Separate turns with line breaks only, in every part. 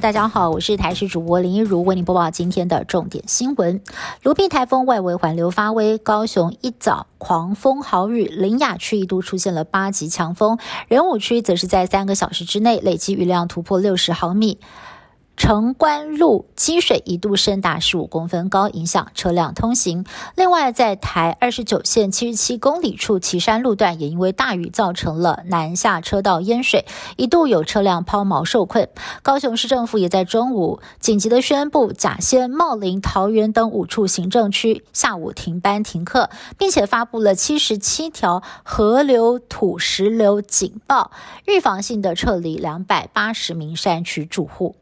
大家好，我是台视主播林一如，为您播报今天的重点新闻。卢碧台风外围环流发威，高雄一早狂风豪雨，林雅区一度出现了八级强风，仁武区则是在三个小时之内累积雨量突破六十毫米。城关路积水一度深达十五公分高，影响车辆通行。另外，在台二十九线七十七公里处旗山路段，也因为大雨造成了南下车道淹水，一度有车辆抛锚受困。高雄市政府也在中午紧急的宣布，甲仙、茂林、桃园等五处行政区下午停班停课，并且发布了七十七条河流土石流警报，预防性的撤离两百八十名山区住户。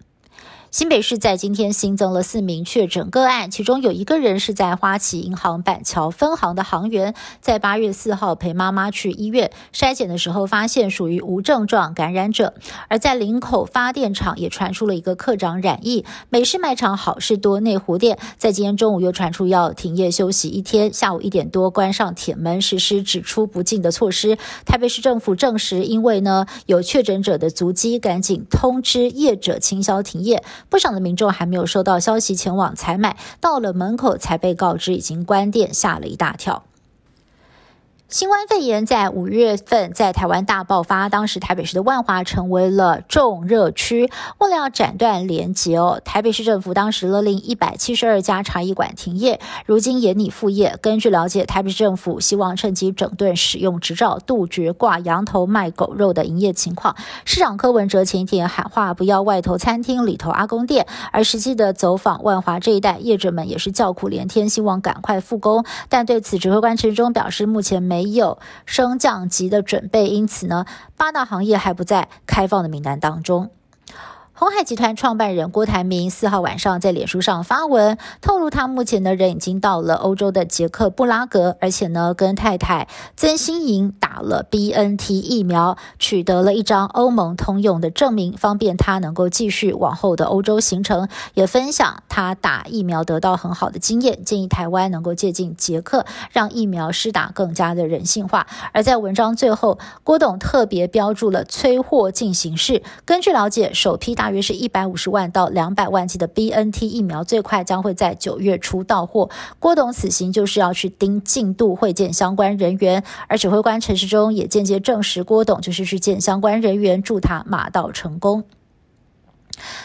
新北市在今天新增了四名确诊个案，其中有一个人是在花旗银行板桥分行的行员，在八月四号陪妈妈去医院筛检的时候，发现属于无症状感染者。而在林口发电厂也传出了一个科长染疫。美式卖场好事多内湖店在今天中午又传出要停业休息一天，下午一点多关上铁门，实施只出不进的措施。台北市政府证实，因为呢有确诊者的足迹，赶紧通知业者清销停业。不少的民众还没有收到消息前往采买，到了门口才被告知已经关店，吓了一大跳。新冠肺炎在五月份在台湾大爆发，当时台北市的万华成为了重热区。为了要斩断连结哦，台北市政府当时勒令一百七十二家茶艺馆停业，如今也拟复业。根据了解，台北市政府希望趁机整顿使用执照，杜绝挂羊头卖狗肉的营业情况。市长柯文哲前一天喊话，不要外头餐厅里头阿公店，而实际的走访万华这一带，业者们也是叫苦连天，希望赶快复工。但对此，指挥官陈忠表示，目前没。没有升降级的准备，因此呢，八大行业还不在开放的名单当中。鸿海集团创办人郭台铭四号晚上在脸书上发文，透露他目前的人已经到了欧洲的捷克布拉格，而且呢跟太太曾心莹打了 B N T 疫苗，取得了一张欧盟通用的证明，方便他能够继续往后的欧洲行程。也分享他打疫苗得到很好的经验，建议台湾能够借鉴捷克，让疫苗施打更加的人性化。而在文章最后，郭董特别标注了催货进行式。根据了解，首批大大约是一百五十万到两百万剂的 B N T 疫苗，最快将会在九月初到货。郭董此行就是要去盯进度，会见相关人员。而指挥官陈时中也间接证实，郭董就是去见相关人员，祝他马到成功。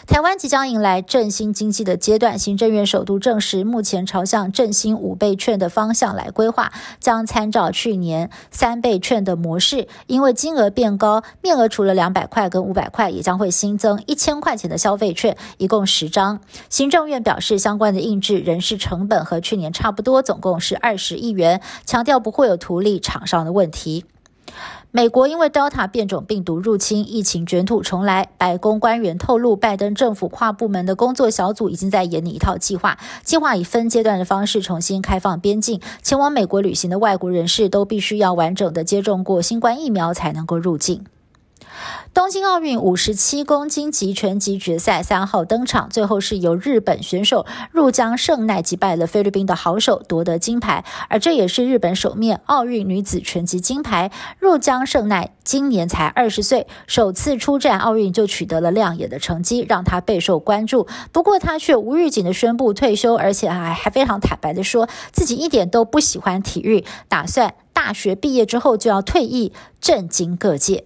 台湾即将迎来振兴经济的阶段，行政院首度证实，目前朝向振兴五倍券的方向来规划，将参照去年三倍券的模式。因为金额变高，面额除了两百块跟五百块，也将会新增一千块钱的消费券，一共十张。行政院表示，相关的印制人事成本和去年差不多，总共是二十亿元，强调不会有图利厂商的问题。美国因为 Delta 变种病毒入侵，疫情卷土重来。白宫官员透露，拜登政府跨部门的工作小组已经在研拟一套计划，计划以分阶段的方式重新开放边境。前往美国旅行的外国人士都必须要完整的接种过新冠疫苗才能够入境。东京奥运五十七公斤级拳击决赛三号登场，最后是由日本选手入江胜奈击败了菲律宾的好手，夺得金牌。而这也是日本首面奥运女子拳击金牌。入江胜奈今年才二十岁，首次出战奥运就取得了亮眼的成绩，让她备受关注。不过她却无预警的宣布退休，而且还还非常坦白的说自己一点都不喜欢体育，打算大学毕业之后就要退役，震惊各界。